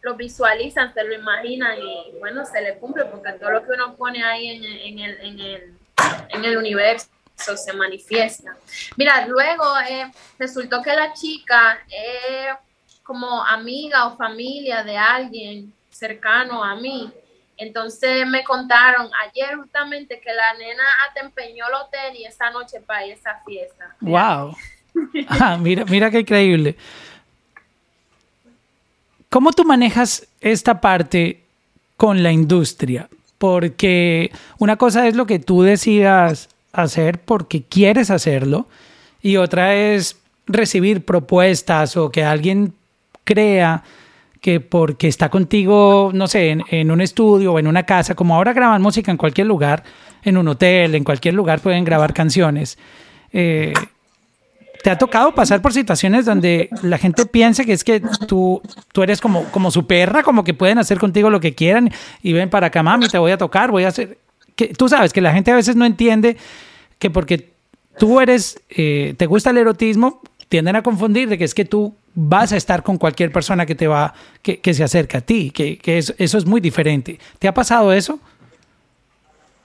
[SPEAKER 2] lo visualizan, se lo imaginan y bueno, se le cumple porque todo lo que uno pone ahí en, en el, en, el, en el universo se manifiesta. Mira, luego eh, resultó que la chica es como amiga o familia de alguien cercano a mí. Entonces me contaron ayer justamente que la nena hasta empeñó los tenis esa noche para esa fiesta.
[SPEAKER 3] Wow. Ah, mira, mira qué increíble. ¿Cómo tú manejas esta parte con la industria? Porque una cosa es lo que tú decidas hacer porque quieres hacerlo y otra es recibir propuestas o que alguien crea que porque está contigo, no sé, en, un estudio o en una casa, como ahora graban música en cualquier lugar, en un hotel, en cualquier lugar pueden grabar canciones. Eh, ¿Te ha tocado pasar por situaciones donde la gente piensa que es que tú, tú eres como, como su perra, como que pueden hacer contigo lo que quieran y ven para acá, mami, te voy a tocar, voy a hacer... Que, tú sabes que la gente a veces no entiende que porque tú eres, eh, te gusta el erotismo, tienden a confundir de que es que tú vas a estar con cualquier persona que te va, que, se acerca a ti, que, que es- eso es muy diferente. ¿Te ha pasado eso?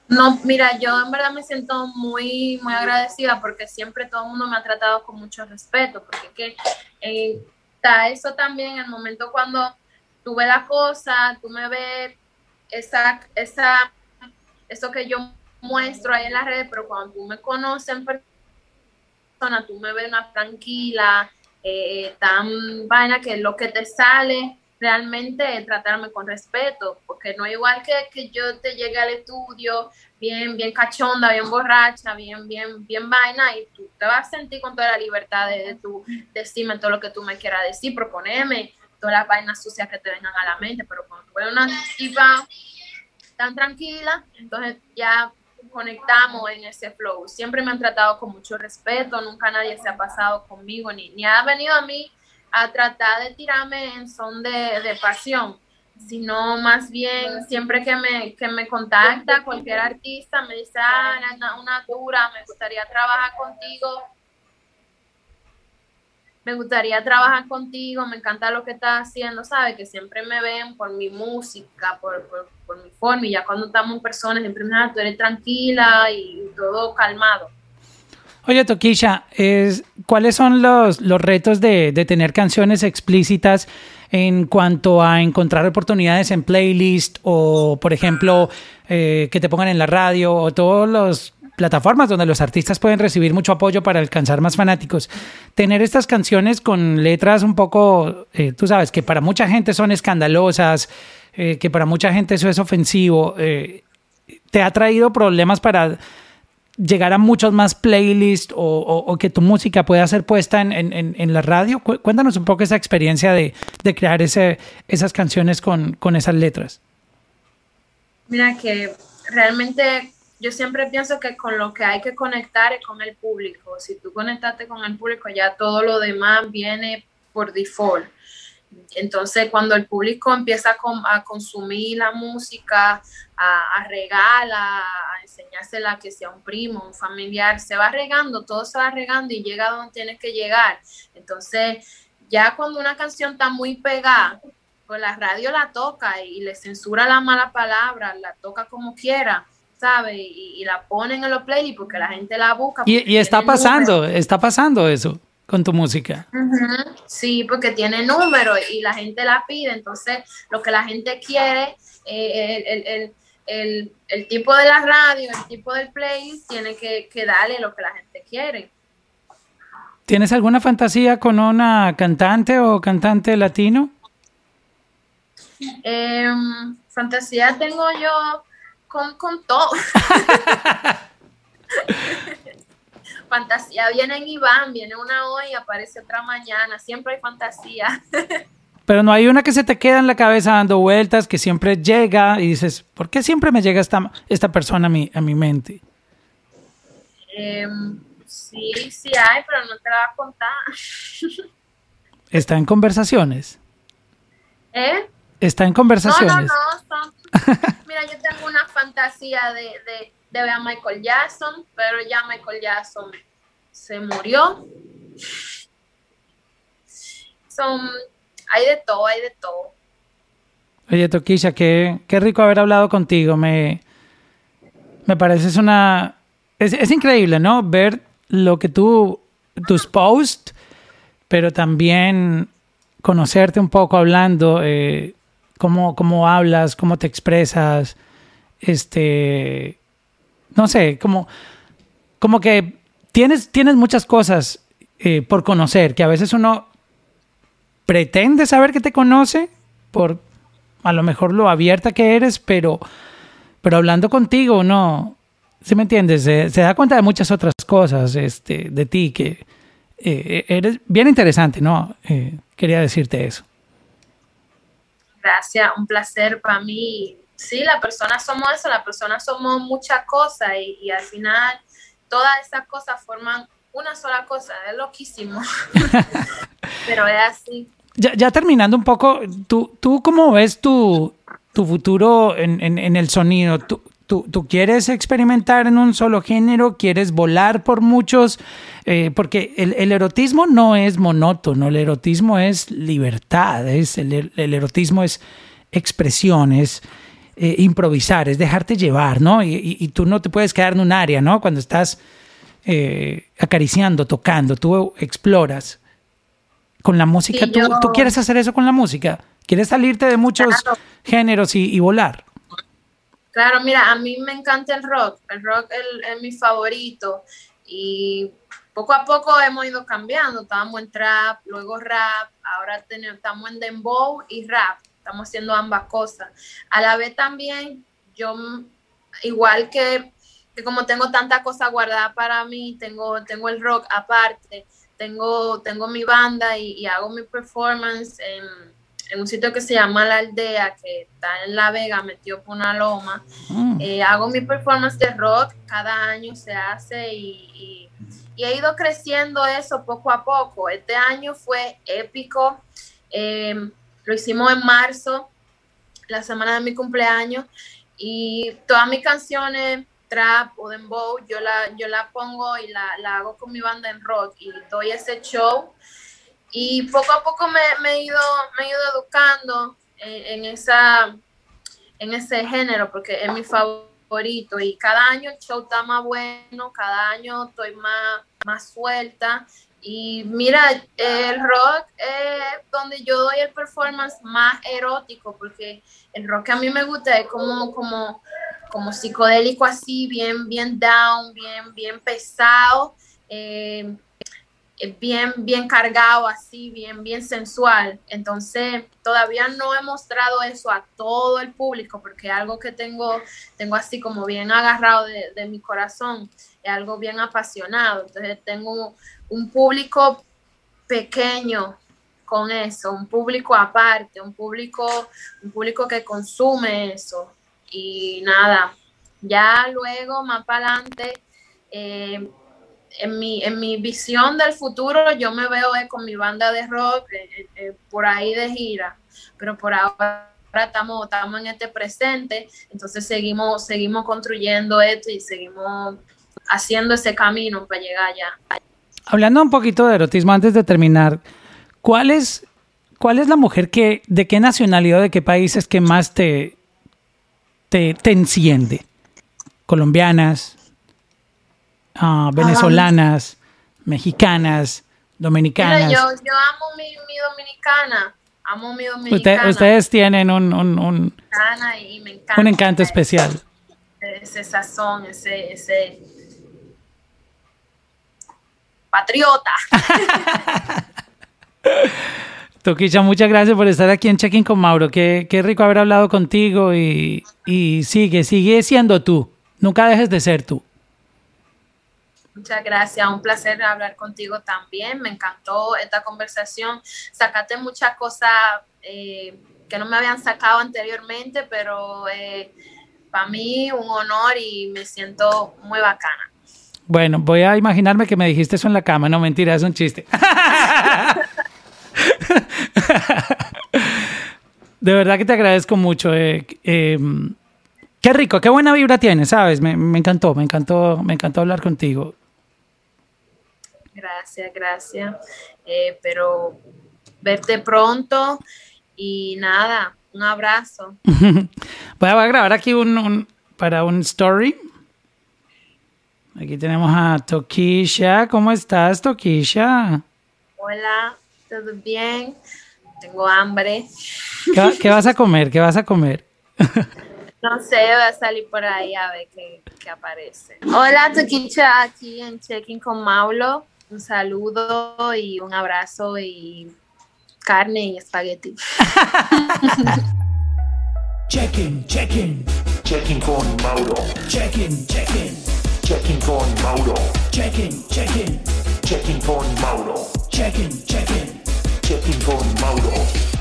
[SPEAKER 2] No, mira, yo en verdad me siento muy, muy agradecida porque siempre todo el mundo me ha tratado con mucho respeto, porque es que eh, está eso también, el momento cuando tú ves la cosa, tú me ves esa, esa, eso que yo muestro ahí en las redes, pero cuando tú me conoces en persona, tú me ves una tranquila, eh, tan vaina que lo que te sale realmente tratarme con respeto, porque no es igual que, que yo te llegue al estudio bien, bien cachonda, bien borracha, bien, bien, bien vaina, y tú te vas a sentir con toda la libertad de, de tu decirme todo lo que tú me quieras decir, proponerme todas las vainas sucias que te vengan a la mente, pero cuando tú eres una tipa tan tranquila, entonces ya conectamos en ese flow. Siempre me han tratado con mucho respeto, nunca nadie se ha pasado conmigo, ni, ni ha venido a mí a tratar de tirarme en son de, de pasión, sino más bien siempre que me, que me contacta cualquier artista, me dice, ah, una, dura, me gustaría trabajar contigo, me gustaría trabajar contigo, me encanta lo que estás haciendo, ¿sabes? Que siempre me ven por mi música, por, por, mi forma, y ya cuando estamos en personas, siempre me dicen, ah, tú eres tranquila y todo calmado.
[SPEAKER 3] Oye, Toquisha, es, ¿cuáles son los, los retos de, de tener canciones explícitas en cuanto a encontrar oportunidades en playlist o, por ejemplo, eh, que te pongan en la radio o todas las plataformas donde los artistas pueden recibir mucho apoyo para alcanzar más fanáticos? Tener estas canciones con letras un poco, eh, tú sabes, que para mucha gente son escandalosas, eh, que para mucha gente eso es ofensivo, ¿te ha traído problemas para llegar a muchos más playlists o, que tu música pueda ser puesta en, en- la radio? Cu- Cuéntanos un poco esa experiencia de, crear esas canciones con, esas letras.
[SPEAKER 2] Mira que realmente yo siempre pienso que con lo que hay que conectar es con el público. Si tú conectaste con el público, ya todo lo demás viene por default. Entonces, cuando el público empieza a consumir la música, a, a a enseñársela que sea un primo, un familiar, se va regando, todo se va regando y llega donde tiene que llegar. Entonces, ya cuando una canción está muy pegada, pues la radio la toca y le censura la mala palabra, la toca como quiera, ¿sabes? Y, y la ponen en los playlists porque la gente la busca.
[SPEAKER 3] Y, está
[SPEAKER 2] número.
[SPEAKER 3] pasando, está pasando eso con tu música.
[SPEAKER 2] Sí, porque tiene número y la gente la pide, entonces lo que la gente quiere, eh, el, el- el- el- el tipo de la radio, el tipo del play, tiene que, que darle lo que la gente quiere.
[SPEAKER 3] ¿Tienes alguna fantasía con una cantante o cantante latino?
[SPEAKER 2] Em, fantasía tengo yo con, con todo. fantasía vienen y van, viene una hoy, aparece otra mañana, siempre hay fantasía.
[SPEAKER 3] Pero no hay una que se te queda en la cabeza dando vueltas, que siempre llega y dices, ¿por qué siempre me llega esta, esta persona a mi, a mi mente?
[SPEAKER 2] Em, sí, sí hay, pero no te la voy a contar.
[SPEAKER 3] Está en conversaciones.
[SPEAKER 2] ¿Eh?
[SPEAKER 3] Está en
[SPEAKER 2] No, no,
[SPEAKER 3] conversaciones.
[SPEAKER 2] no. son- Mira, yo tengo una fantasía de, de, de ver a Michael Jackson, pero ya Michael Jackson se murió. Son, hay de todo, hay de todo.
[SPEAKER 3] Oye, Toquisha, qué, qué rico haber hablado contigo. Me, me pareces una... Es, es increíble, ¿no? Ver lo que tú, tus posts, pero también conocerte un poco hablando, eh, cómo, cómo hablas, cómo te expresas, este, no sé, como, como que tienes, tienes muchas cosas eh, por conocer, que a veces uno pretende saber que te conoce por a lo mejor lo abierta que eres, pero, pero hablando contigo, no, ¿sí me entiendes? Se, da cuenta de muchas otras cosas este, de ti que eh, eres bien interesante, ¿no? Eh, quería decirte eso.
[SPEAKER 2] Gracias, un placer para mí. Sí, la persona somos eso, la persona somos muchas cosas y, y al final todas esas cosas forman una sola cosa, es loquísimo. Pero es así.
[SPEAKER 3] Ya, ya terminando un poco, ¿tú, tú cómo ves tu, tu futuro en, en- en el sonido? ¿Tú, ¿Tú, tú quieres experimentar en un solo género? ¿Quieres volar por muchos? Eh, porque el, el erotismo no es monótono, el erotismo es libertad, es, el, el erotismo es expresión, es eh, improvisar, es dejarte llevar, ¿no? Y, y- y tú no te puedes quedar en un área, ¿no? Cuando estás eh, acariciando, tocando, tú exploras. Con la música,
[SPEAKER 2] Sí,
[SPEAKER 3] ¿tú,
[SPEAKER 2] yo-
[SPEAKER 3] ¿tú quieres hacer eso con la música? ¿Quieres salirte de muchos
[SPEAKER 2] Claro.
[SPEAKER 3] géneros y, y volar?
[SPEAKER 2] Claro, mira, a mí me encanta el rock. El rock es, mi favorito. Y poco a poco hemos ido cambiando. Estábamos en trap, luego rap, ahora tenemos, estamos en dembow y rap. Estamos haciendo ambas cosas. A la vez también, yo, igual que, que como tengo tanta cosa guardada para mí, tengo, tengo el rock aparte, tengo, tengo mi banda y, y hago mi performance en, en un sitio que se llama La Aldea, que está en La Vega, metido por una loma.
[SPEAKER 3] Mm.
[SPEAKER 2] Eh, hago mi performance de rock, cada año se hace y, y- y he ido creciendo eso poco a poco. Este año fue épico, eh, lo hicimos en marzo, la semana de mi cumpleaños, y todas mis canciones, trap o dembow, yo la, yo la pongo y la, la hago con mi banda en rock y doy ese show. Y poco a poco me, me he, ido, me he ido educando en, en esa, en ese género porque es mi favorito y cada año el show está más bueno, cada año estoy más, más suelta y mira, el rock es donde yo doy el performance más erótico porque el rock que a mí me gusta es como, como, como psicodélico así, bien, bien down, bien, bien pesado. eh, eh, bien, bien cargado así, bien, bien sensual. Entonces, todavía no he mostrado eso a todo el público porque algo que tengo, tengo así como bien agarrado de, de mi corazón, es algo bien apasionado. Entonces, tengo un público pequeño con eso, un público aparte, un público, un público que consume eso. Y nada, ya luego, más para adelante, eh, en mi, en mi visión del futuro yo me veo eh, con mi banda de rock eh, por ahí de gira, pero por ahora estamos, estamos en este presente, entonces seguimos, seguimos construyendo esto y seguimos haciendo ese camino para llegar allá.
[SPEAKER 3] Hablando un poquito de erotismo antes de terminar, ¿cuál es, cuál es la mujer que, de qué nacionalidad, de qué país es que más te, te, te enciende? Colombianas, ah, venezolanas, mexicanas,
[SPEAKER 2] Mira,
[SPEAKER 3] dominicanas.
[SPEAKER 2] yo, yo amo mi, mi dominicana, amo mi
[SPEAKER 3] Usted-
[SPEAKER 2] dominicana
[SPEAKER 3] ustedes tienen un, un, un,
[SPEAKER 2] dominicana y me encanta
[SPEAKER 3] un encanto especial.
[SPEAKER 2] ese sazón, ese, ese patriota.
[SPEAKER 3] Toquilla, muchas gracias por estar aquí en Check-in con Mauro. Qué, qué rico haber hablado contigo y, y sigue, sigue siendo tú. Nunca dejes de ser tú.
[SPEAKER 2] Muchas gracias, un placer hablar contigo también. Me encantó esta conversación. Sacaste muchas cosas eh, que no me habían sacado anteriormente, pero eh, para mí un honor y me siento muy bacana.
[SPEAKER 3] Bueno, voy a imaginarme que me dijiste eso en la cama. No, mentira, es un chiste. De verdad que te agradezco mucho. eh, eh, qué rico, qué buena vibra tienes, ¿sabes? Me, me encantó, me encantó, me encantó hablar contigo.
[SPEAKER 2] Gracias, gracias. Eh, pero verte pronto y nada, un abrazo.
[SPEAKER 3] Voy a, grabar aquí un, un- para un story. Aquí tenemos a Tokisha. ¿Cómo estás, Tokisha?
[SPEAKER 2] Hola, ¿todo bien? Tengo hambre.
[SPEAKER 3] ¿Qué, qué vas a comer? ¿Qué vas a comer?
[SPEAKER 2] No sé, voy a salir por ahí a ver qué, qué aparece. Hola, Toquicha, aquí en Checking con Maulo. Un saludo y un abrazo y carne y espagueti.
[SPEAKER 5] Check-in, check-in,
[SPEAKER 4] Checking con Mauro.
[SPEAKER 5] check-in, check-in,
[SPEAKER 4] Checking con Mauro.
[SPEAKER 5] check-in, check-in,
[SPEAKER 4] Checking con Mauro.
[SPEAKER 5] check-in, check-in.
[SPEAKER 4] Checking con Mauro.